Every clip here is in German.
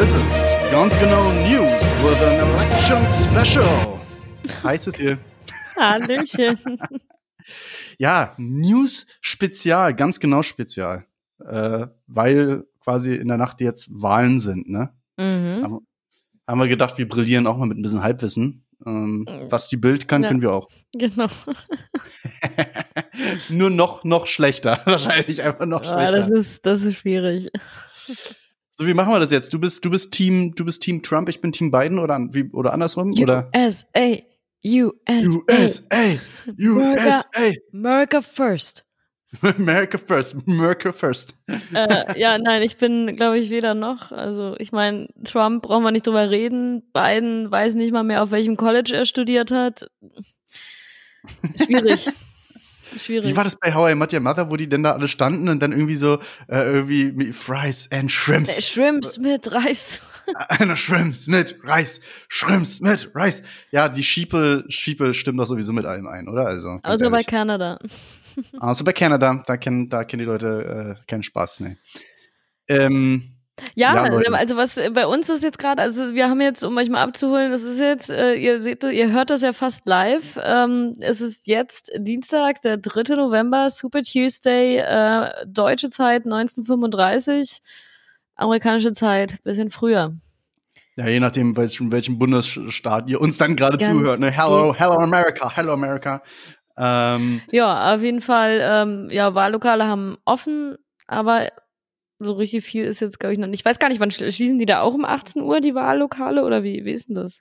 This is ganz genau News with an election special. Heißt es hier. Hallöchen. Ja, News Spezial, ganz genau Spezial. Äh, weil quasi in der Nacht jetzt Wahlen sind, ne? Mhm. Haben, haben wir gedacht, wir brillieren auch mal mit ein bisschen Halbwissen. Ähm, was die Bild kann, Ja. können wir auch. Genau. Nur noch, noch schlechter. Wahrscheinlich einfach noch Ja, schlechter. das ist, das ist schwierig. So, wie machen wir das jetzt? Du bist, du bist Team, du bist Team Trump, ich bin Team Biden oder, wie, oder andersrum? Oder? USA, USA, USA, USA, America first. America first, America first. äh, ja, nein, ich bin, glaube ich, weder noch. Also, ich meine, Trump brauchen wir nicht drüber reden. Biden weiß nicht mal mehr, auf welchem College er studiert hat. Schwierig. Schwierig. Wie war das bei How I Met Your Mother, wo die denn da alle standen und dann irgendwie so, äh, irgendwie Fries and Äh, Shrimps. Shrimps mit Reis. Einer Shrimps mit Reis, Shrimps mit Reis. Ja, die Schiepel, Schiepel stimmt doch sowieso mit allem ein, oder? Also, Außer bei ehrlich. Kanada. Außer bei Kanada, da kennen, da kennen die Leute äh, keinen Spaß, ne. Ähm, Ja, Ja, also was bei uns ist jetzt gerade, also wir haben jetzt, um euch mal abzuholen, das ist jetzt, äh, ihr seht, ihr hört das ja fast live. Ähm, es ist jetzt Dienstag, der 3. November, Super Tuesday, äh, deutsche Zeit 1935, amerikanische Zeit bisschen früher. ja, je nachdem, welchen, welchen Bundesstaat ihr uns dann gerade zuhört, ne? Hello, hello America, hello America. Ähm, Ja, auf jeden Fall, ähm, ja, Wahllokale haben offen, aber so richtig viel ist jetzt, glaube ich, noch nicht. Ich weiß gar nicht, wann schli- schließen die da auch um 18 Uhr, die Wahllokale, oder wie, wie ist denn das?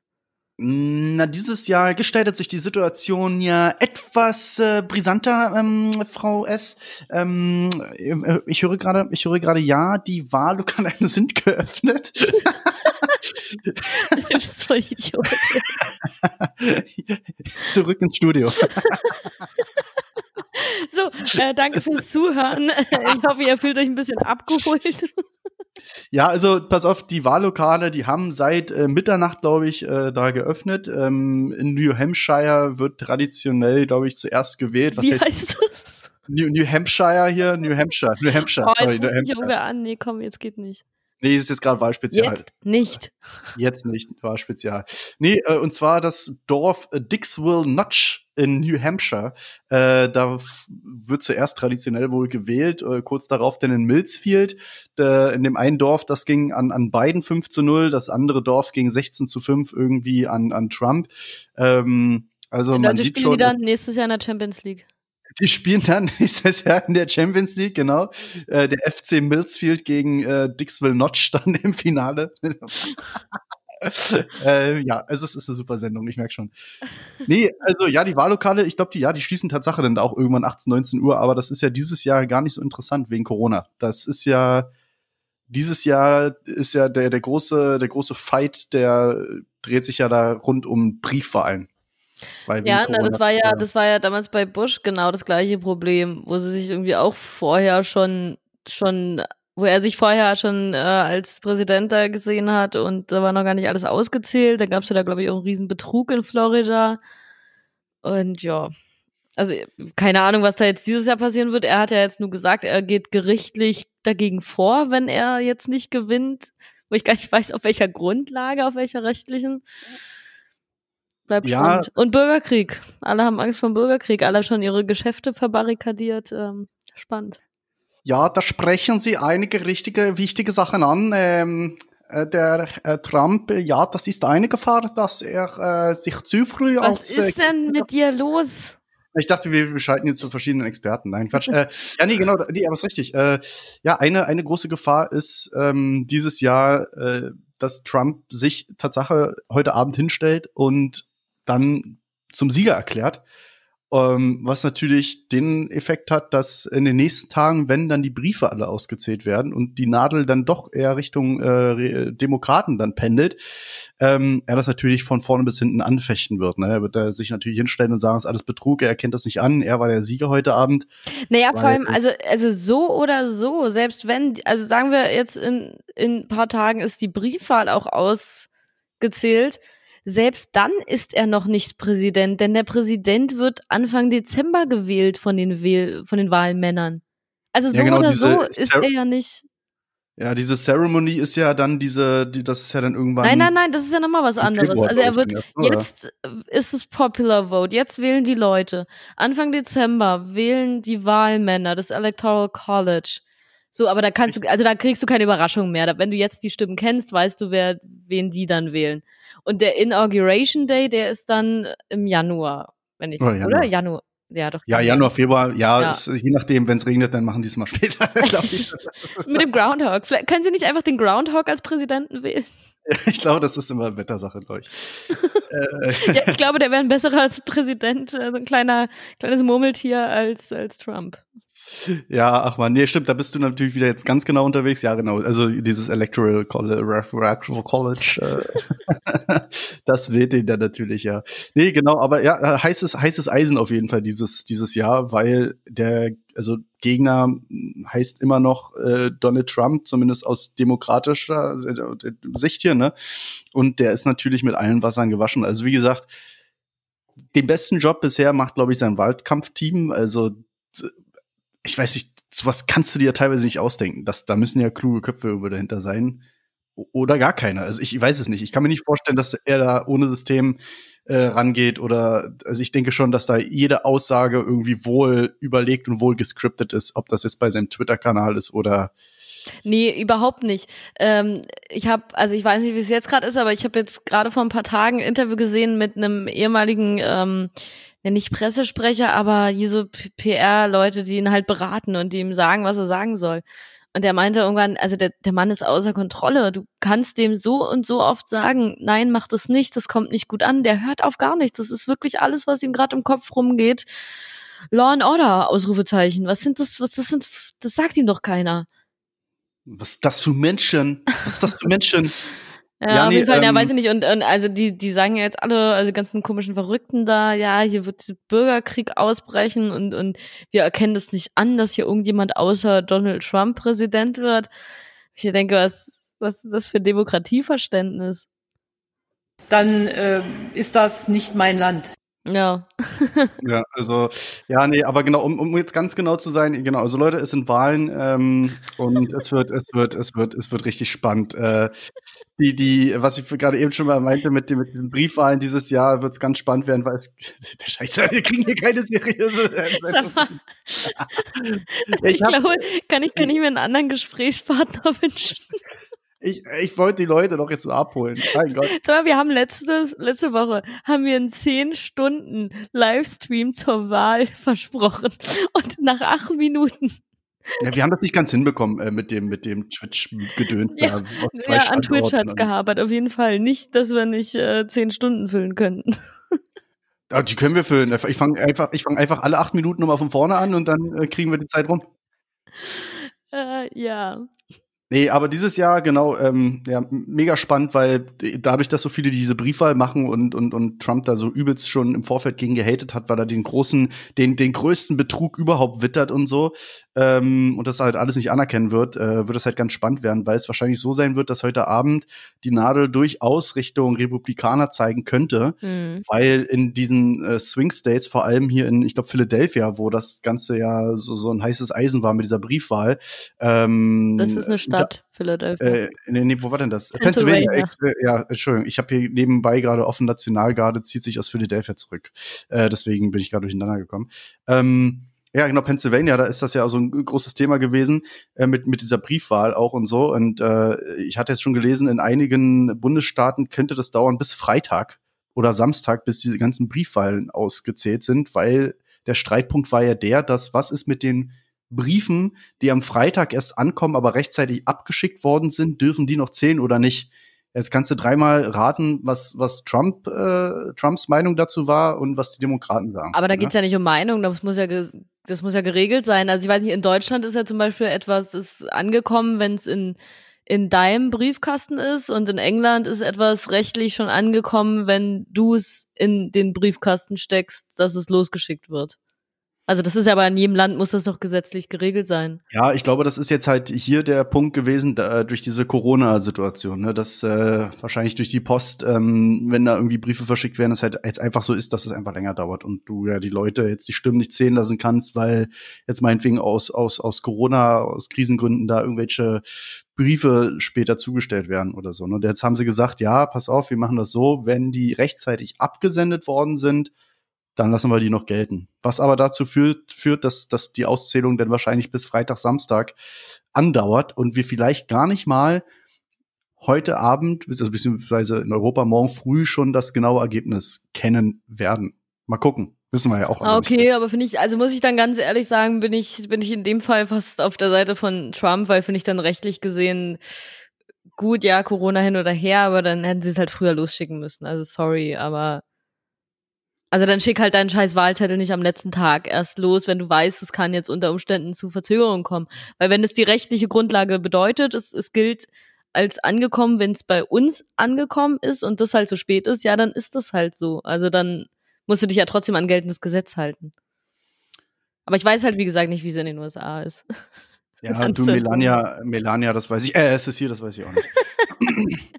Na, dieses Jahr gestaltet sich die Situation ja etwas äh, brisanter, ähm, Frau S. Ähm, äh, ich höre gerade, ich höre gerade, ja, die Wahllokale sind geöffnet. Du bist voll Idiot. Zurück ins Studio. So, äh, danke fürs Zuhören. Ich hoffe, ihr fühlt euch ein bisschen abgeholt. Ja, also pass auf, die Wahllokale, die haben seit äh, Mitternacht, glaube ich, äh, da geöffnet. Ähm, in New Hampshire wird traditionell, glaube ich, zuerst gewählt. Was Wie heißt, heißt das? New, New Hampshire hier? New Hampshire, New Hampshire. Oh, sorry, jetzt New ruft mich Hampshire. an. Nee, komm, jetzt geht nicht. Nee, es ist jetzt gerade Wahlspezial. Jetzt nicht. Jetzt nicht, war spezial. Nee, äh, und zwar das Dorf Dixville Notch in New Hampshire. Äh, da wird zuerst traditionell wohl gewählt, äh, kurz darauf dann in Millsfield. Äh, in dem einen Dorf, das ging an, an beiden 5 zu 0, das andere Dorf ging 16 zu 5 irgendwie an, an Trump. Ähm, also Die man Leute sieht spielen schon, die dann nächstes Jahr in der Champions League. die spielen dann nächstes Jahr in der Champions League, genau. Äh, der FC Millsfield gegen äh, Dixville Notch dann im Finale. äh, ja, also es ist eine super Sendung, ich merke schon. Nee, also ja, die Wahllokale, ich glaube, die, ja, die schließen Tatsache dann auch irgendwann 18, 19 Uhr, aber das ist ja dieses Jahr gar nicht so interessant wegen Corona. Das ist ja, dieses Jahr ist ja der, der große, der große Fight, der dreht sich ja da rund um Briefwahlen. Ja, na, das war ja, das war ja damals bei Bush genau das gleiche Problem, wo sie sich irgendwie auch vorher schon, schon, wo er sich vorher schon äh, als Präsident da gesehen hat und da war noch gar nicht alles ausgezählt. Da gab es ja da, glaube ich, auch einen riesen Betrug in Florida. Und ja, also keine Ahnung, was da jetzt dieses Jahr passieren wird. Er hat ja jetzt nur gesagt, er geht gerichtlich dagegen vor, wenn er jetzt nicht gewinnt, wo ich gar nicht weiß, auf welcher Grundlage, auf welcher rechtlichen. Bleibt Ja. spannend. Und Bürgerkrieg. Alle haben Angst vor dem Bürgerkrieg. Alle haben schon ihre Geschäfte verbarrikadiert. Ähm, spannend. Ja, da sprechen Sie einige richtige, wichtige Sachen an. Ähm, äh, der äh, Trump, äh, ja, das ist eine Gefahr, dass er äh, sich zu früh Was als. ist äh, denn mit dir los? ich dachte, wir wir schalten jetzt zu verschiedenen Experten. Nein, Quatsch. äh, ja, nee, genau, nee, aber ist richtig. Äh, ja, eine, eine große Gefahr ist ähm, dieses Jahr, äh, dass Trump sich Tatsache heute Abend hinstellt und dann zum Sieger erklärt. Ähm, was natürlich den Effekt hat, dass in den nächsten Tagen, wenn dann die Briefe alle ausgezählt werden und die Nadel dann doch eher Richtung äh, Demokraten dann pendelt, ähm, er das natürlich von vorne bis hinten anfechten wird. Ne? Er wird da sich natürlich hinstellen und sagen, es ist alles Betrug, er erkennt das nicht an, er war der Sieger heute Abend. Naja, vor allem, also, also so oder so, selbst wenn, also sagen wir jetzt in, in ein paar Tagen ist die Briefwahl auch ausgezählt, selbst dann ist er noch nicht Präsident, denn der Präsident wird Anfang Dezember gewählt von den, Wähl von den Wahlmännern. Also so Ja, genau, oder so ist Ster- er ja nicht. Ja, diese Ceremony ist ja dann diese, die, das ist ja dann irgendwann. Nein, nein, nein, das ist ja nochmal was anderes. Februar, also er wird, oder? jetzt ist es Popular Vote, jetzt wählen die Leute. Anfang Dezember wählen die Wahlmänner des Electoral College. So, aber da kannst du, also da kriegst du keine Überraschung mehr. Wenn du jetzt die Stimmen kennst, weißt du, wer, wen die dann wählen. Und der Inauguration Day, der ist dann im Januar, wenn ich, Oder Januar. oder? Januar. Ja, doch. Ja, Januar, Februar, ja, Ja. Ist, je nachdem, wenn es regnet, dann machen die es mal später. Mit dem Groundhog. Vielleicht können sie nicht einfach den Groundhog als Präsidenten wählen? ich glaube, das ist immer Wettersache, glaube ich. äh, Ja, ich glaube, der wäre ein besserer als Präsident, also ein kleiner, kleines Murmeltier als, als Trump. Ja, ach man, nee, stimmt, da bist du natürlich wieder jetzt ganz genau unterwegs. Ja, genau, also dieses Electoral College, äh, das wählt den dann natürlich, ja. Nee, genau, aber ja, äh, heißes, heißes Eisen auf jeden Fall dieses, dieses Jahr, weil der, also Gegner mh, heißt immer noch äh, Donald Trump, zumindest aus demokratischer äh, Sicht hier, ne? Und der ist natürlich mit allen Wassern gewaschen. Also wie gesagt, den besten Job bisher macht, glaube ich, sein Wahlkampfteam. Also ich weiß nicht, sowas kannst du dir teilweise nicht ausdenken. Das, da müssen ja kluge Köpfe irgendwo dahinter sein. Oder gar keiner. Also ich, ich weiß es nicht. Ich kann mir nicht vorstellen, dass er da ohne System äh, rangeht. Oder also ich denke schon, dass da jede Aussage irgendwie wohl überlegt und wohl gescriptet ist, ob das jetzt bei seinem Twitter-Kanal ist oder Nee, überhaupt nicht. Ähm, ich habe, also ich weiß nicht, wie es jetzt gerade ist, aber ich habe jetzt gerade vor ein paar Tagen ein Interview gesehen mit einem ehemaligen, ähm, ja, nicht Pressesprecher, aber P- PR-Leute, die ihn halt beraten und die ihm sagen, was er sagen soll. Und der meinte irgendwann, also der, der Mann ist außer Kontrolle. Du kannst dem so und so oft sagen, nein, mach das nicht, das kommt nicht gut an. Der hört auf gar nichts. Das ist wirklich alles, was ihm gerade im Kopf rumgeht. Law and Order, Ausrufezeichen. Was sind das, was das sind, das sagt ihm doch keiner. was ist das für Menschen? Was ist das für Menschen? Ja, Ja, auf nee, jeden Fall, ja, ähm, weiß ich nicht. Und, und also die, die sagen ja jetzt alle, also die ganzen komischen Verrückten da, ja, hier wird Bürgerkrieg ausbrechen und, und wir erkennen das nicht an, dass hier irgendjemand außer Donald Trump Präsident wird. Ich denke, was, was ist das für Demokratieverständnis? dann äh, ist das nicht mein Land. Ja. Ja, also, ja, nee, aber genau, um, um jetzt ganz genau zu sein, genau, also Leute, es sind Wahlen ähm, und es wird, es wird, es wird, es wird richtig spannend. Äh, die, die, was ich gerade eben schon mal meinte mit, dem, mit diesen Briefwahlen dieses Jahr, wird es ganz spannend werden, weil es, der Scheiße, wir kriegen hier keine seriöse. Ich, glaube, kann ich, kann ich mir einen anderen Gesprächspartner wünschen? Ich, ich wollte die Leute doch jetzt so abholen. Mein Gott. Mal, wir haben letztes, letzte Woche haben wir einen 10 Stunden Livestream zur Wahl versprochen. Und nach acht Minuten Ja, wir haben das nicht ganz hinbekommen äh, mit dem, mit dem Twitch-Gedöns Ja, Ja, an Twitch hat's und- gehabert, auf jeden Fall. Nicht, dass wir nicht äh, zehn Stunden füllen könnten. Die können wir füllen. Ich fange einfach, ich fang einfach alle acht Minuten nochmal von vorne an und dann äh, kriegen wir die Zeit rum. Äh, ja. Nee, aber dieses Jahr, genau, ähm, ja, mega spannend, weil dadurch, dass so viele diese Briefwahl machen und, und, und Trump da so übelst schon im Vorfeld gegen gehatet hat, weil er den großen, den, den größten Betrug überhaupt wittert und so, ähm, und das halt alles nicht anerkennen wird, äh, wird es halt ganz spannend werden, weil es wahrscheinlich so sein wird, dass heute Abend die Nadel durchaus Richtung Republikaner zeigen könnte, Hm. weil in diesen äh, Swing States, vor allem hier in, ich glaube, Philadelphia, wo das Ganze ja so, so ein heißes Eisen war mit dieser Briefwahl. Ähm, Das ist eine Stadt, Philadelphia. äh, nee, nee, wo war denn das? Pennsylvania. Ex- äh, ja, Entschuldigung, ich habe hier nebenbei gerade offen Nationalgarde, zieht sich aus Philadelphia zurück. Äh, deswegen bin ich gerade durcheinander gekommen. Ähm, ja, genau, Pennsylvania, da ist das ja so ein großes Thema gewesen, äh, mit, mit dieser Briefwahl auch und so. Und äh, ich hatte jetzt schon gelesen, in einigen Bundesstaaten könnte das dauern bis Freitag oder Samstag, bis diese ganzen Briefwahlen ausgezählt sind, weil der Streitpunkt war ja der, dass was ist mit den Briefen, die am Freitag erst ankommen, aber rechtzeitig abgeschickt worden sind, dürfen die noch zählen oder nicht? Jetzt kannst du dreimal raten, was, was Trump, äh, Trumps Meinung dazu war und was die Demokraten sagen. Aber da ne? geht's ja nicht um Meinung, das muss ja, das muss ja geregelt sein. Also ich weiß nicht, in Deutschland ist ja zum Beispiel etwas, ist angekommen, wenn es in, in deinem Briefkasten ist und in England ist etwas rechtlich schon angekommen, wenn du es in den Briefkasten steckst, dass es losgeschickt wird. Also das ist ja aber in jedem Land muss das doch gesetzlich geregelt sein. Ja, ich glaube, das ist jetzt halt hier der Punkt gewesen, da, durch diese Corona-Situation, ne, dass äh, wahrscheinlich durch die Post, ähm, wenn da irgendwie Briefe verschickt werden, es halt jetzt einfach so ist, dass es einfach länger dauert und du ja die Leute jetzt die Stimmen nicht zählen lassen kannst, weil jetzt meinetwegen aus, aus, aus Corona, aus Krisengründen da irgendwelche Briefe später zugestellt werden oder so. Ne? Und jetzt haben sie gesagt, ja, pass auf, wir machen das so, wenn die rechtzeitig abgesendet worden sind, dann lassen wir die noch gelten. Was aber dazu führt, führt dass, dass die Auszählung dann wahrscheinlich bis Freitag, Samstag andauert und wir vielleicht gar nicht mal heute Abend, also beziehungsweise in Europa morgen früh schon das genaue Ergebnis kennen werden. Mal gucken. Wissen wir ja auch. Okay, nicht. aber finde ich, also muss ich dann ganz ehrlich sagen, bin ich, bin ich in dem Fall fast auf der Seite von Trump, weil finde ich dann rechtlich gesehen gut, ja, Corona hin oder her, aber dann hätten sie es halt früher losschicken müssen. Also sorry, aber also dann schick halt deinen scheiß Wahlzettel nicht am letzten Tag erst los, wenn du weißt, es kann jetzt unter Umständen zu Verzögerungen kommen. Weil wenn es die rechtliche Grundlage bedeutet, es, es gilt als angekommen, wenn es bei uns angekommen ist und das halt so spät ist, ja, dann ist das halt so. Also dann musst du dich ja trotzdem an geltendes Gesetz halten. Aber ich weiß halt, wie gesagt, nicht, wie es in den USA ist. Ja, du, Melania, Melania, das weiß ich. Äh, es ist hier, das weiß ich auch nicht.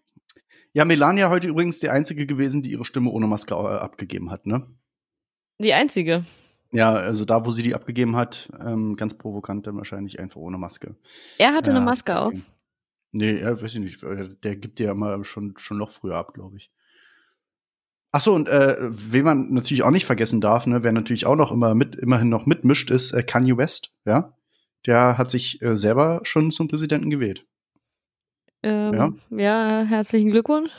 Ja, Melania heute übrigens die einzige gewesen, die ihre Stimme ohne Maske äh, abgegeben hat, ne? Die einzige. Ja, also da, wo sie die abgegeben hat, ähm, ganz provokant dann wahrscheinlich einfach ohne Maske. Er hatte ja, eine Maske auf. Nee, er weiß ich nicht. Der gibt die ja mal schon, schon noch früher ab, glaube ich. Ach so, und äh, wen man natürlich auch nicht vergessen darf, ne, wer natürlich auch noch immer mit, immerhin noch mitmischt, ist äh, Kanye West, ja. Der hat sich äh, selber schon zum Präsidenten gewählt. Ähm, ja. ja, herzlichen Glückwunsch.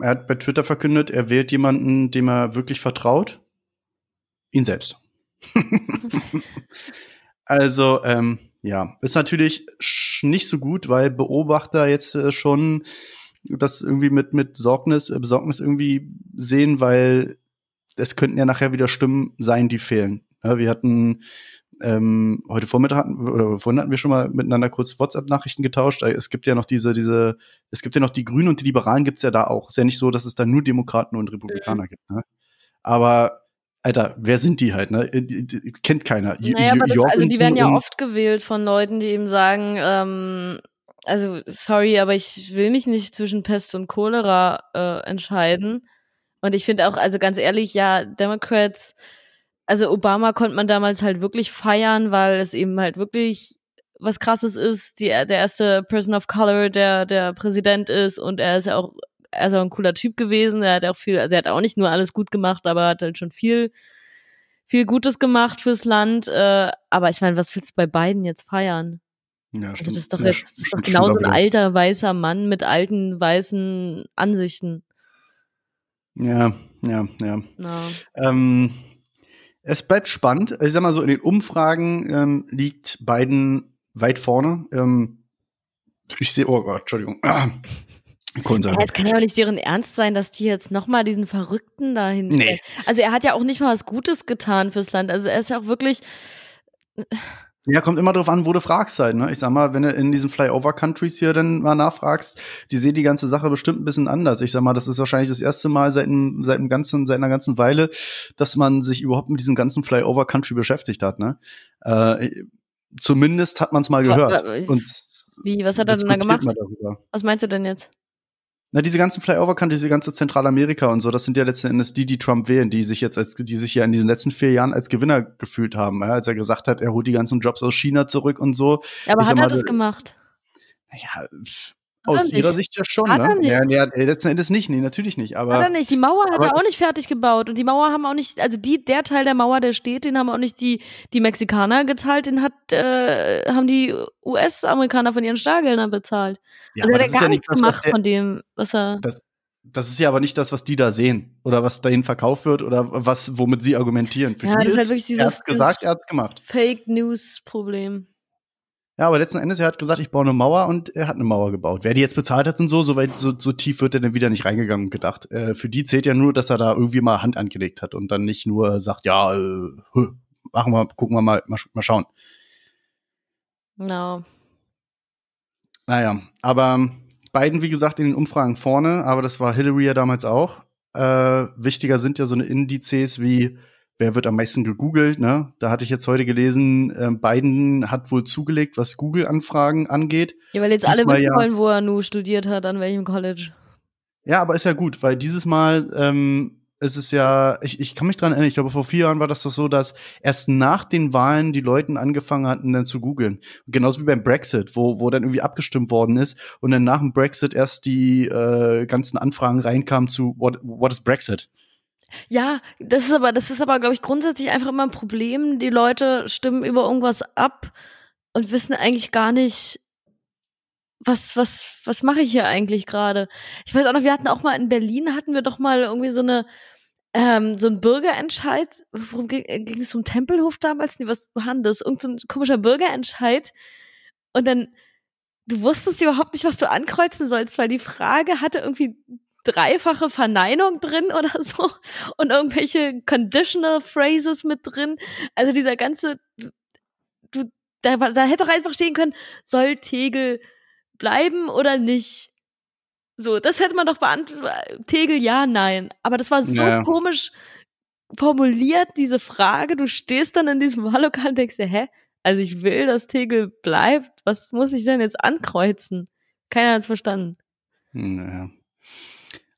Er hat bei Twitter verkündet, er wählt jemanden, dem er wirklich vertraut. Ihn selbst. also, ähm, ja, ist natürlich nicht so gut, weil Beobachter jetzt äh, schon das irgendwie mit, mit Sorgnis, äh, Besorgnis irgendwie sehen, weil es könnten ja nachher wieder Stimmen sein, die fehlen. Ja, wir hatten ähm, heute Vormittag hatten, oder vorhin hatten wir schon mal miteinander kurz WhatsApp-Nachrichten getauscht. Äh, es gibt ja noch diese, diese, es gibt ja noch die Grünen und die Liberalen gibt's ja da auch. Ist ja nicht so, dass es da nur Demokraten und Republikaner mhm. gibt. Ne? Aber Alter, wer sind die halt, ne? Kennt keiner. Naja, aber das, also die werden ja oft gewählt von Leuten, die eben sagen, ähm, also sorry, aber ich will mich nicht zwischen Pest und Cholera äh, entscheiden. Und ich finde auch, also ganz ehrlich, ja, Democrats also Obama konnte man damals halt wirklich feiern, weil es eben halt wirklich was krasses ist, die, der erste Person of Color, der der Präsident ist und er ist ja auch, er ist auch ein cooler Typ gewesen, er hat auch viel, also er hat auch nicht nur alles gut gemacht, aber hat halt schon viel, viel Gutes gemacht fürs Land, äh, aber ich meine, was willst du bei beiden jetzt feiern? Ja, also das ist doch jetzt, das ist doch genau so ein alter weißer Mann mit alten weißen Ansichten. Ja, ja, ja. No. Ähm, es bleibt spannend. Ich sag mal so, in den Umfragen ähm, liegt Biden weit vorne. Ähm, ich sehe, oh Gott, Entschuldigung. Ah, es kann ja auch nicht deren Ernst sein, dass die jetzt nochmal diesen Verrückten dahin. Nee. Also er hat ja auch nicht mal was Gutes getan fürs Land. Also er ist ja auch wirklich. Ja, kommt immer drauf an, wo du fragst halt. Ne? Ich sag mal, wenn du in diesen Flyover-Countries hier dann mal nachfragst, die sehen die ganze Sache bestimmt ein bisschen anders. Ich sag mal, das ist wahrscheinlich das erste Mal seit, seit, einem ganzen, seit einer ganzen Weile, dass man sich überhaupt mit diesem ganzen Flyover-Country beschäftigt hat. Ne? Äh, zumindest hat man es mal gehört. Und Wie, was hat er denn da gemacht? Was meinst du denn jetzt? Na, diese ganzen Flyover-Country, diese ganze Zentralamerika und so, das sind ja letzten Endes die, die Trump wählen, die sich jetzt als, die sich ja in diesen letzten vier Jahren als Gewinner gefühlt haben, ja, als er gesagt hat, er holt die ganzen Jobs aus China zurück und so. Ja, aber ich hat er das gemacht? Naja, aus ihrer Sicht ja schon, hat ne? Er nicht. Ja, ja, letzten Endes nicht, nee, natürlich nicht. Aber, hat er nicht. Die Mauer hat er auch nicht fertig gebaut. Und die Mauer haben auch nicht, also die, der Teil der Mauer, der steht, den haben auch nicht die, die Mexikaner gezahlt, den hat, äh, haben die US-Amerikaner von ihren Stargeldern bezahlt. Ja, also er hat gar ja nichts das, gemacht der, von dem, was er. Das, das ist ja aber nicht das, was die da sehen oder was dahin verkauft wird oder was, womit sie argumentieren. Für ja, das ist halt wirklich dieses, er hat gesagt, er hat's gemacht. Fake News Problem. Ja, aber letzten Endes, er hat gesagt, ich baue eine Mauer und er hat eine Mauer gebaut. Wer die jetzt bezahlt hat und so, so weit, so, so tief wird er dann wieder nicht reingegangen und gedacht. Äh, für die zählt ja nur, dass er da irgendwie mal Hand angelegt hat und dann nicht nur sagt, ja, äh, machen wir, gucken wir mal, mal, mal schauen. No. Naja, aber beiden, wie gesagt, in den Umfragen vorne, aber das war Hillary ja damals auch. Äh, wichtiger sind ja so eine Indizes wie wer wird am meisten gegoogelt, ne? Da hatte ich jetzt heute gelesen, äh, Biden hat wohl zugelegt, was Google-Anfragen angeht. Ja, weil jetzt Diesmal alle wissen ja, wollen, wo er nur studiert hat, an welchem College. Ja, aber ist ja gut, weil dieses Mal ähm, ist es ja, ich, ich kann mich dran erinnern, ich glaube, vor vier Jahren war das doch so, dass erst nach den Wahlen die Leute angefangen hatten, dann zu googeln. Genauso wie beim Brexit, wo, wo dann irgendwie abgestimmt worden ist und dann nach dem Brexit erst die äh, ganzen Anfragen reinkamen zu What, what is Brexit? Ja, das ist aber, das ist aber, glaube ich, grundsätzlich einfach immer ein Problem. Die Leute stimmen über irgendwas ab und wissen eigentlich gar nicht, was, was, was mache ich hier eigentlich gerade? Ich weiß auch noch, wir hatten auch mal in Berlin, hatten wir doch mal irgendwie so eine, ähm, so ein Bürgerentscheid. Worum ging, äh, ging es um Tempelhof damals? Nee, was war das? Irgend so ein komischer Bürgerentscheid. Und dann, du wusstest überhaupt nicht, was du ankreuzen sollst, weil die Frage hatte irgendwie dreifache Verneinung drin oder so und irgendwelche conditional phrases mit drin. Also dieser ganze, du, da, da hätte doch einfach stehen können, soll Tegel bleiben oder nicht? So, das hätte man doch beantwortet. Tegel ja, nein. Aber das war so ja. komisch formuliert, diese Frage. Du stehst dann in diesem Wahllokal und denkst dir, hä? Also ich will, dass Tegel bleibt. Was muss ich denn jetzt ankreuzen? Keiner hat es verstanden. Naja.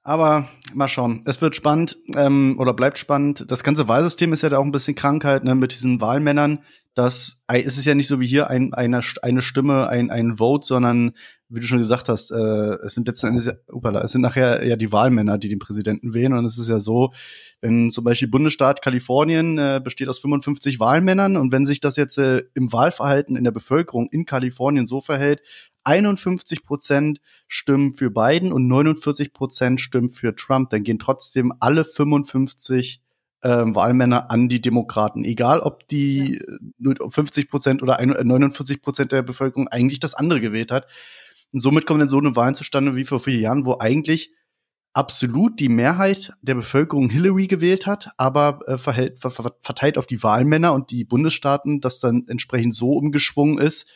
Aber mal schauen. Es wird spannend ähm, oder bleibt spannend. Das ganze Wahlsystem ist ja da auch ein bisschen Krankheit ne, mit diesen Wahlmännern. Das es ist ja nicht so wie hier ein, eine, eine Stimme, ein, ein Vote, sondern wie du schon gesagt hast, äh, es sind letzten Endes, upala, es sind nachher ja die Wahlmänner, die den Präsidenten wählen. Und es ist ja so, wenn zum Beispiel Bundesstaat Kalifornien äh, besteht aus 55 Wahlmännern und wenn sich das jetzt äh, im Wahlverhalten in der Bevölkerung in Kalifornien so verhält, 51 Prozent stimmen für Biden und 49 Prozent stimmen für Trump, dann gehen trotzdem alle 55 ähm, Wahlmänner an die Demokraten. Egal, ob die ja. 50 Prozent oder 49 Prozent der Bevölkerung eigentlich das andere gewählt hat. Und somit kommen dann so eine Wahlen zustande wie vor vier Jahren, wo eigentlich absolut die Mehrheit der Bevölkerung Hillary gewählt hat, aber äh, verhält, ver verteilt auf die Wahlmänner und die Bundesstaaten, das dann entsprechend so umgeschwungen ist,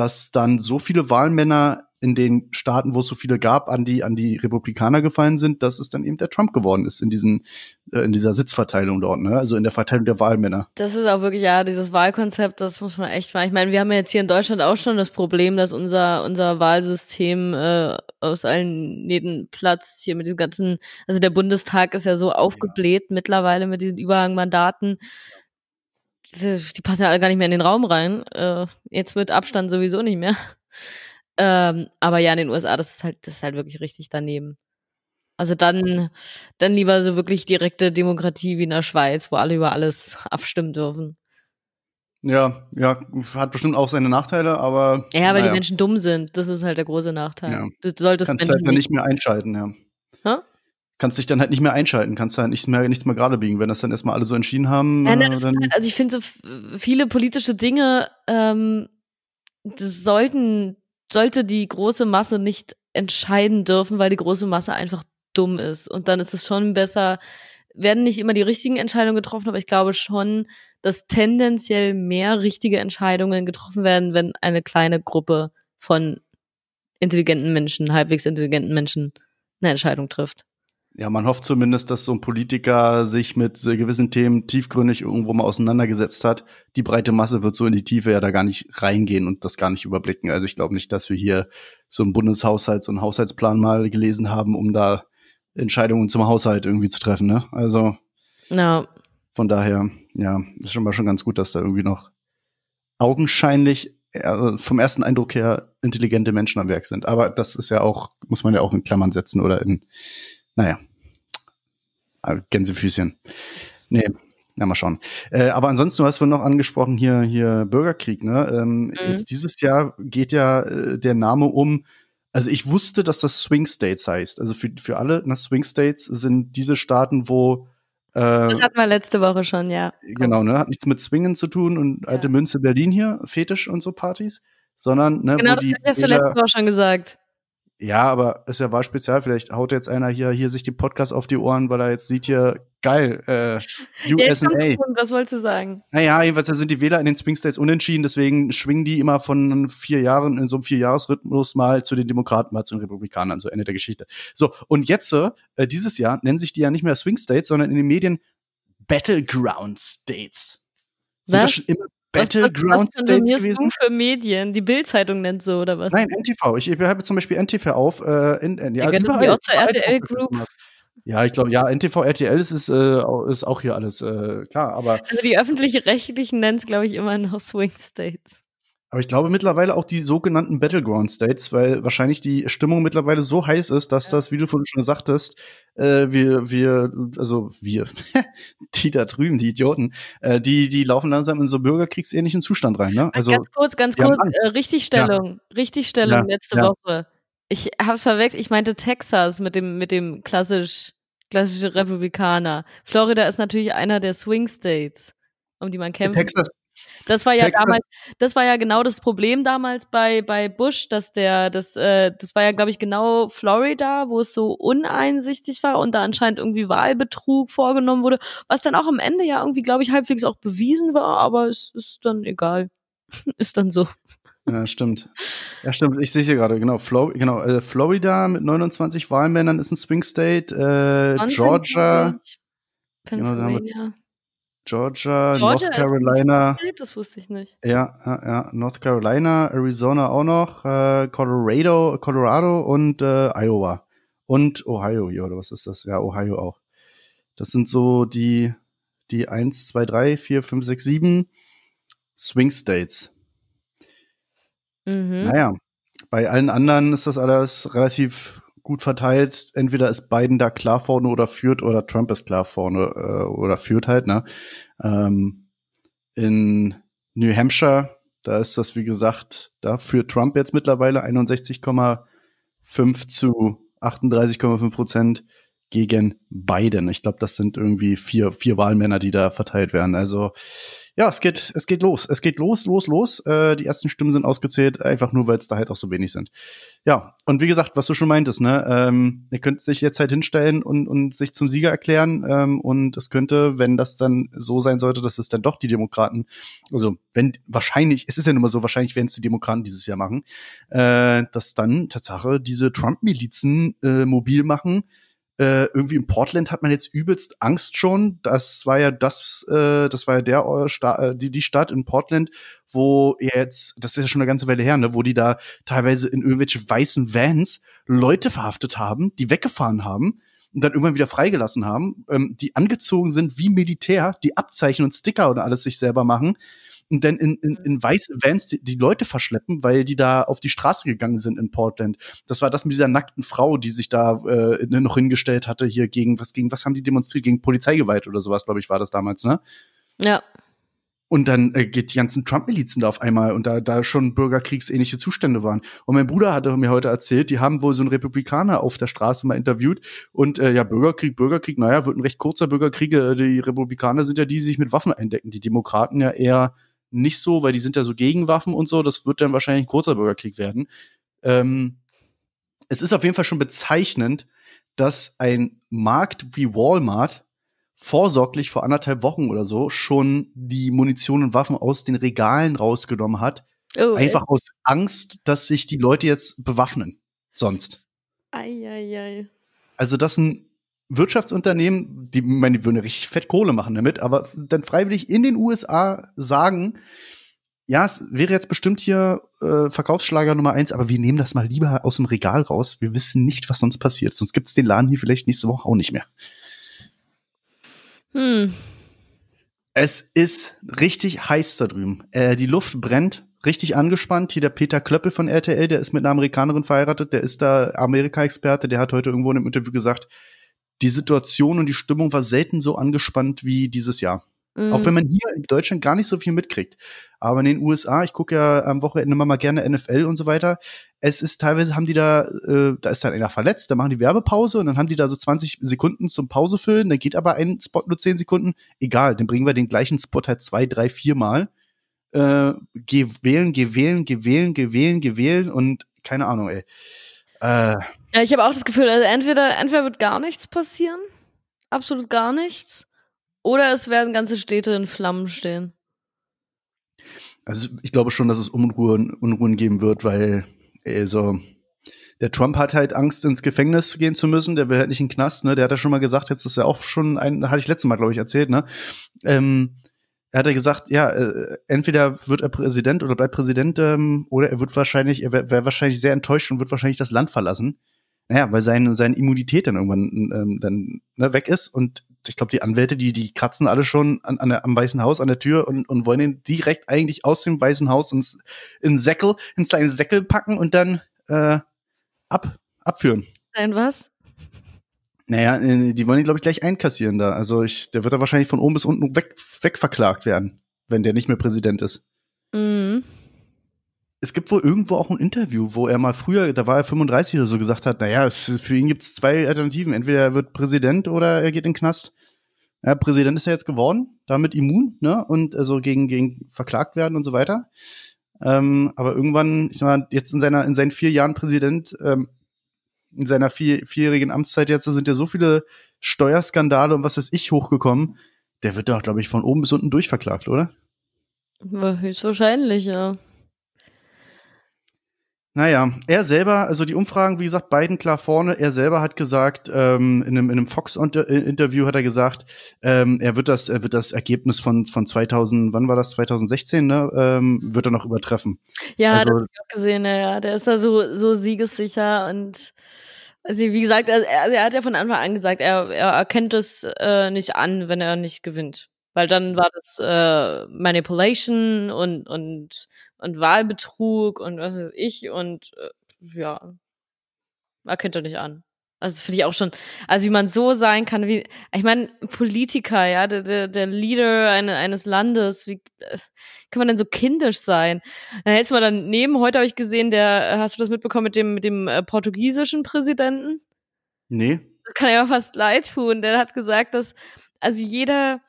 dass dann so viele Wahlmänner in den Staaten, wo es so viele gab, an die, an die Republikaner gefallen sind, dass es dann eben der Trump geworden ist in diesen, äh, in dieser Sitzverteilung dort, ne? Also in der Verteilung der Wahlmänner. Das ist auch wirklich, ja, dieses Wahlkonzept, das muss man echt machen. Ich meine, wir haben ja jetzt hier in Deutschland auch schon das Problem, dass unser, unser Wahlsystem äh, aus allen Nähten platzt, hier mit den ganzen, also der Bundestag ist ja so aufgebläht ja. mittlerweile mit diesen Überhangmandaten die passen ja alle gar nicht mehr in den Raum rein. Äh, jetzt mit Abstand sowieso nicht mehr. Ähm, aber ja, in den USA, das ist halt, das ist halt wirklich richtig daneben. Also dann, dann lieber so wirklich direkte Demokratie wie in der Schweiz, wo alle über alles abstimmen dürfen. Ja, ja, hat bestimmt auch seine Nachteile, aber. Ja, weil naja. die Menschen dumm sind. Das ist halt der große Nachteil. Ja. Du solltest Kannst Menschen halt nicht mehr einschalten, ja. Hä? Kannst dich dann halt nicht mehr einschalten, kannst halt nicht mehr, nichts mehr gerade biegen, wenn das dann erstmal alle so entschieden haben. Ja, dann halt, also ich finde so viele politische Dinge, ähm, sollten sollte die große Masse nicht entscheiden dürfen, weil die große Masse einfach dumm ist. Und dann ist es schon besser, werden nicht immer die richtigen Entscheidungen getroffen, aber ich glaube schon, dass tendenziell mehr richtige Entscheidungen getroffen werden, wenn eine kleine Gruppe von intelligenten Menschen, halbwegs intelligenten Menschen eine Entscheidung trifft. Ja, man hofft zumindest, dass so ein Politiker sich mit gewissen Themen tiefgründig irgendwo mal auseinandergesetzt hat. Die breite Masse wird so in die Tiefe ja da gar nicht reingehen und das gar nicht überblicken. Also ich glaube nicht, dass wir hier so einen Bundeshaushalt, so einen Haushaltsplan mal gelesen haben, um da Entscheidungen zum Haushalt irgendwie zu treffen. Ne? Also no. von daher, ja, ist schon mal schon ganz gut, dass da irgendwie noch augenscheinlich also vom ersten Eindruck her intelligente Menschen am Werk sind. Aber das ist ja auch, muss man ja auch in Klammern setzen oder in naja. Ah, Gänsefüßchen. Nee, na mal schauen. Äh, aber ansonsten, du hast wohl noch angesprochen, hier, hier Bürgerkrieg, ne? Ähm, mhm. Jetzt dieses Jahr geht ja äh, der Name um. Also ich wusste, dass das Swing States heißt. Also für, für alle, ne, Swing States sind diese Staaten, wo äh, das hatten wir letzte Woche schon, ja. Genau, ne? Hat nichts mit Swingen zu tun und alte ja. Münze Berlin hier, Fetisch und so Partys, sondern, ne? Genau, das hast du letzte Woche schon gesagt. Ja, aber ist ja Wahlspezial. Vielleicht haut jetzt einer hier, hier sich den Podcast auf die Ohren, weil er jetzt sieht hier, geil, äh, USA. Ja, was wolltest du sagen? Naja, jedenfalls sind die Wähler in den Swing States unentschieden, deswegen schwingen die immer von vier Jahren in so einem Vierjahresrhythmus mal zu den Demokraten, mal zu den Republikanern, so Ende der Geschichte. So, und jetzt, äh, dieses Jahr nennen sich die ja nicht mehr Swing States, sondern in den Medien Battleground States. Sind Was? das schon immer Battleground was, was States gewesen? für Medien? Die Bildzeitung nennt so oder was? Nein, NTV. Ich, ich habe zum Beispiel NTV auf. Äh, in, in, ja, ja, überall, auch zur RTL. Group. Ja, ich glaube, ja, NTV, RTL ist, ist, äh, ist auch hier alles äh, klar. Aber, Also die öffentlich-rechtlichen nennen es, glaube ich, immer noch Swing States. Aber ich glaube mittlerweile auch die sogenannten Battleground States, weil wahrscheinlich die Stimmung mittlerweile so heiß ist, dass Ja. das, wie du vorhin schon sagtest, äh, wir, wir, also wir, die da drüben, die Idioten, äh, die, die laufen langsam in so bürgerkriegsähnlichen Zustand rein. Ne? Also ganz kurz, ganz kurz, äh, Richtigstellung, Richtigstellung Ja, letzte ja. Woche. Ich hab's verwechselt, ich meinte Texas mit dem, mit dem klassisch, klassische Republikaner. Florida ist natürlich einer der Swing States, um die man kämpft. Texas, Das war ja Texas- damals, das war ja genau das Problem damals bei, bei Bush, dass der, das, äh, das war ja, glaube ich, genau Florida, wo es so uneinsichtig war und da anscheinend irgendwie Wahlbetrug vorgenommen wurde, was dann auch am Ende ja irgendwie, glaube ich, halbwegs auch bewiesen war, aber es ist dann egal. ist dann so. Ja, stimmt. Ja, stimmt. Ich sehe hier gerade, genau. Flor genau äh, Florida mit 29 Wahlmännern ist ein Swing State. Äh, Georgia, glaub ich. Genau, Georgia, Georgia North Carolina. Das wusste ich nicht. Ja, ja, ja, North Carolina, Arizona auch noch, äh, Colorado, Colorado und äh, Iowa. Und Ohio hier, oder was ist das? Ja, Ohio auch. Das sind so die, die 1, 2, 3, 4, 5, 6, 7 Swing States. Mhm. Naja, bei allen anderen ist das alles relativ gut verteilt. Entweder ist Biden da klar vorne oder führt oder Trump ist klar vorne äh, oder führt halt, ne? Ähm, in New Hampshire, da ist das, wie gesagt, da führt Trump jetzt mittlerweile 61,5 zu 38,5 Prozent gegen Biden. Ich glaube, das sind irgendwie vier, vier Wahlmänner, die da verteilt werden. Also ja, es geht, es geht los. Es geht los, los, los. Äh, die ersten Stimmen sind ausgezählt, einfach nur, weil es da halt auch so wenig sind. Ja, und wie gesagt, was du schon meintest, ne, ähm, ihr könnt sich jetzt halt hinstellen und, und sich zum Sieger erklären. Ähm, und es könnte, wenn das dann so sein sollte, dass es dann doch die Demokraten, also wenn wahrscheinlich, es ist ja nun mal so, wahrscheinlich werden es die Demokraten dieses Jahr machen, äh, dass dann Tatsache diese Trump-Milizen äh, mobil machen, äh, irgendwie in Portland hat man jetzt übelst Angst schon. Das war ja das, äh, das war ja der äh, Sta äh, die, die Stadt in Portland, wo jetzt, das ist ja schon eine ganze Weile her, ne, wo die da teilweise in irgendwelche weißen Vans Leute verhaftet haben, die weggefahren haben und dann irgendwann wieder freigelassen haben, ähm, die angezogen sind wie Militär, die Abzeichen und Sticker oder alles sich selber machen und dann in, in, in weiße Vans die, die Leute verschleppen, weil die da auf die Straße gegangen sind in Portland. Das war das mit dieser nackten Frau, die sich da äh, noch hingestellt hatte hier gegen was gegen was haben die demonstriert gegen Polizeigewalt oder sowas, glaube ich, war das damals, ne? Ja. Und dann äh, geht die ganzen Trump-Milizen da auf einmal und da, da schon bürgerkriegsähnliche Zustände waren. Und mein Bruder hatte mir heute erzählt, die haben wohl so einen Republikaner auf der Straße mal interviewt. Und äh, ja, Bürgerkrieg, Bürgerkrieg, naja, wird ein recht kurzer Bürgerkrieg. Äh, Die Republikaner sind ja die, die sich mit Waffen eindecken. Die Demokraten ja eher nicht so, weil die sind ja so gegen Waffen und so. Das wird dann wahrscheinlich ein kurzer Bürgerkrieg werden. Ähm, es ist auf jeden Fall schon bezeichnend, dass ein Markt wie Walmart vorsorglich vor anderthalb Wochen oder so schon die Munition und Waffen aus den Regalen rausgenommen hat. Oh, Einfach aus Angst, dass sich die Leute jetzt bewaffnen. Sonst. Eieiei. Also, dass ein Wirtschaftsunternehmen, die, meine, die würden richtig fett Kohle machen damit, aber dann freiwillig in den USA sagen, ja, es wäre jetzt bestimmt hier äh, Verkaufsschlager Nummer eins, aber wir nehmen das mal lieber aus dem Regal raus. Wir wissen nicht, was sonst passiert. Sonst gibt's den Laden hier vielleicht nächste Woche auch nicht mehr. Hm. Es ist richtig heiß da drüben. Äh, die Luft brennt, richtig angespannt. Hier der Peter Klöppel von RTL, der ist mit einer Amerikanerin verheiratet, der ist da Amerika-Experte, der hat heute irgendwo in einem Interview gesagt, die Situation und die Stimmung war selten so angespannt wie dieses Jahr. Mhm. Auch wenn man hier in Deutschland gar nicht so viel mitkriegt. Aber in den USA, ich gucke ja am Wochenende immer mal gerne NFL und so weiter. Es ist teilweise haben die da, äh, da ist dann einer verletzt, da machen die Werbepause und dann haben die da so 20 Sekunden zum Pause füllen, dann geht aber ein Spot nur 10 Sekunden. Egal, dann bringen wir den gleichen Spot halt zwei, drei, vier Mal. Äh, geh wählen, geh wählen, geh wählen, geh wählen, geh wählen und keine Ahnung, ey. Äh, Ja, ich habe auch das Gefühl, also entweder, entweder wird gar nichts passieren, absolut gar nichts, oder es werden ganze Städte in Flammen stehen. Also ich glaube schon, dass es Unruhen, Unruhen geben wird, weil ey, so der Trump hat halt Angst, ins Gefängnis gehen zu müssen, der will halt nicht in den Knast, ne? Der hat ja schon mal gesagt, jetzt ist er auch schon ein, hatte ich letztes Mal, glaube ich, erzählt, ne? Ähm, er hat ja gesagt, ja, äh, entweder wird er Präsident oder bleibt Präsident, ähm, oder er wird wahrscheinlich, er wäre wär wahrscheinlich sehr enttäuscht und wird wahrscheinlich das Land verlassen. Naja, weil seine, seine Immunität dann irgendwann ähm, dann ne, weg ist. Und ich glaube, die Anwälte, die, die kratzen alle schon an, an der, am Weißen Haus an der Tür und, und wollen ihn direkt eigentlich aus dem Weißen Haus ins in Säckel, ins kleine Säckel packen und dann äh, ab, abführen. Ein was? Naja, äh, die wollen ihn, glaube ich, gleich einkassieren da. Also ich, der wird da wahrscheinlich von oben bis unten weg, wegverklagt werden, wenn der nicht mehr Präsident ist. Mhm. Es gibt wohl irgendwo auch ein Interview, wo er mal früher, da war er 35 oder so, gesagt hat, naja, für ihn gibt es zwei Alternativen. Entweder er wird Präsident oder er geht in den Knast. Ja, Präsident ist er jetzt geworden, damit immun, ne? Und also gegen, gegen verklagt werden und so weiter. Ähm, aber irgendwann, ich sag mal, jetzt in seiner, in seinen vier Jahren Präsident, ähm, in seiner vier, vierjährigen Amtszeit jetzt sind ja so viele Steuerskandale und was weiß ich hochgekommen. Der wird doch, glaube ich, von oben bis unten durchverklagt, oder? Höchstwahrscheinlich, ja. Naja, er selber, also die Umfragen, wie gesagt, beiden klar vorne. Er selber hat gesagt, ähm, in einem, in einem Fox-Interview hat er gesagt, ähm, er wird das, er wird das Ergebnis von, von 2000, wann war das, 2016, ne, ähm, wird er noch übertreffen. Ja, also, das habe ich auch gesehen, ja, ja. Der ist da so, so siegessicher und also wie gesagt, also er hat ja von Anfang an gesagt, er, er erkennt es äh, nicht an, wenn er nicht gewinnt. Weil dann war das äh, Manipulation und, und, und Wahlbetrug und was weiß ich und äh, ja, erkennt er nicht an. Also finde ich auch schon, also wie man so sein kann, wie, ich meine, Politiker, ja, der, der, der Leader eine, eines Landes, wie äh, kann man denn so kindisch sein? Dann hältst du mal daneben, heute habe ich gesehen, der, hast du das mitbekommen mit dem, mit dem äh, portugiesischen Präsidenten? Nee. Das kann ja fast leid tun. Der hat gesagt, dass, also jeder,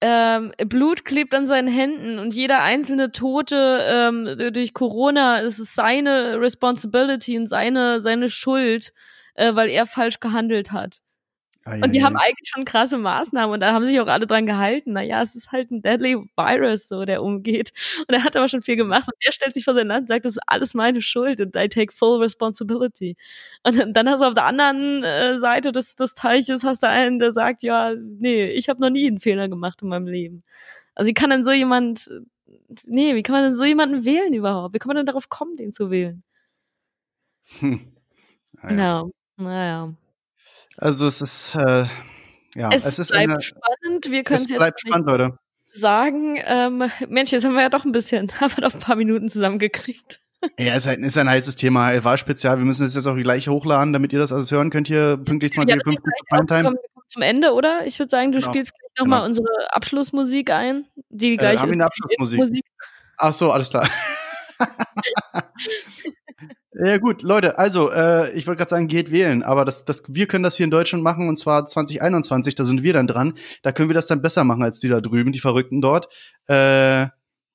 ähm, Blut klebt an seinen Händen und jeder einzelne Tote ähm, durch Corona, es ist seine Responsibility und seine, seine Schuld, äh, weil er falsch gehandelt hat. Ah, und die haben eigentlich schon krasse Maßnahmen und da haben sich auch alle dran gehalten. Naja, es ist halt ein deadly Virus, so der umgeht. Und er hat aber schon viel gemacht. Und er stellt sich vor sein Land und sagt, das ist alles meine Schuld und I take full responsibility. Und dann hast du auf der anderen äh, Seite des, des Teiches hast du einen, der sagt, ja, nee, ich habe noch nie einen Fehler gemacht in meinem Leben. Also wie kann denn so jemand, nee, wie kann man denn so jemanden wählen überhaupt? Wie kann man denn darauf kommen, den zu wählen? Hm. Naja. No. Naja. Also es ist, äh, ja, es, es ist bleibt eine, spannend. Wir können es bleibt spannend, Leute. Sagen, ähm, Mensch, jetzt haben wir ja doch ein bisschen, haben wir doch ein paar Minuten zusammengekriegt. Ja, ist, ein, ist ein heißes Thema. Wahlspezial. Wir müssen es jetzt auch gleich hochladen, damit ihr das alles hören könnt hier pünktlich 20.15 Uhr kommen zum Ende, oder? Ich würde sagen, du genau. spielst gleich nochmal genau. unsere Abschlussmusik ein. Die gleiche. Äh, haben wir eine Abschlussmusik? Musik. Ach so, alles klar. Ja gut, Leute, also äh, ich wollte gerade sagen, geht wählen, aber das, das, wir können das hier in Deutschland machen und zwar 2021, da sind wir dann dran. Da können wir das dann besser machen als die da drüben, die Verrückten dort. Äh,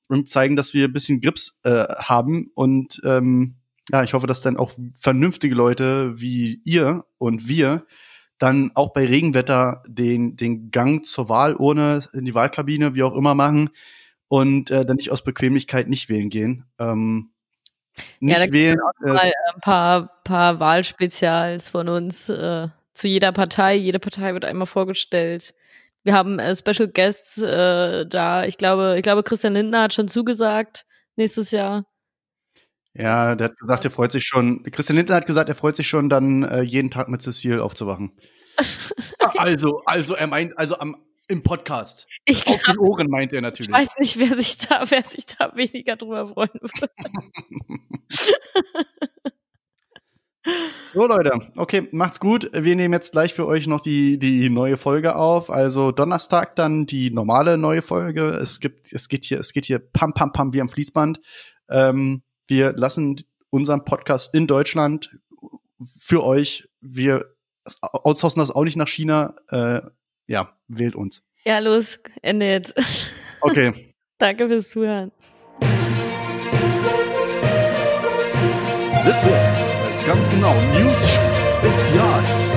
und zeigen, dass wir ein bisschen Grips äh, haben. Und ähm, ja, ich hoffe, dass dann auch vernünftige Leute wie ihr und wir dann auch bei Regenwetter den, den Gang zur Wahlurne in die Wahlkabine, wie auch immer, machen und äh, dann nicht aus Bequemlichkeit nicht wählen gehen. Ähm, nicht ja, da wählen. Äh, mal ein paar, paar Wahlspezials von uns äh, zu jeder Partei. Jede Partei wird einmal vorgestellt. Wir haben äh, Special Guests äh, da. Ich glaube, ich glaube, Christian Lindner hat schon zugesagt nächstes Jahr. Ja, der hat gesagt, er freut sich schon. Christian Lindner hat gesagt, er freut sich schon, dann äh, jeden Tag mit Cecile aufzuwachen. also, also er meint, also am im Podcast. Ich Auf glaub, den Ohren meint er natürlich. Ich weiß nicht, wer sich da, wer sich da weniger drüber freuen würde. so, Leute. Okay, macht's gut. Wir nehmen jetzt gleich für euch noch die, die neue Folge auf. Also Donnerstag dann die normale neue Folge. Es gibt, es geht hier, es geht hier pam, pam, pam wie am Fließband. Ähm, wir lassen unseren Podcast in Deutschland für euch. Wir outsourcen das auch nicht nach China. Äh, ja, wählt uns. Ja, los, endet. Okay. Danke fürs Zuhören. This was ganz genau News Spezial.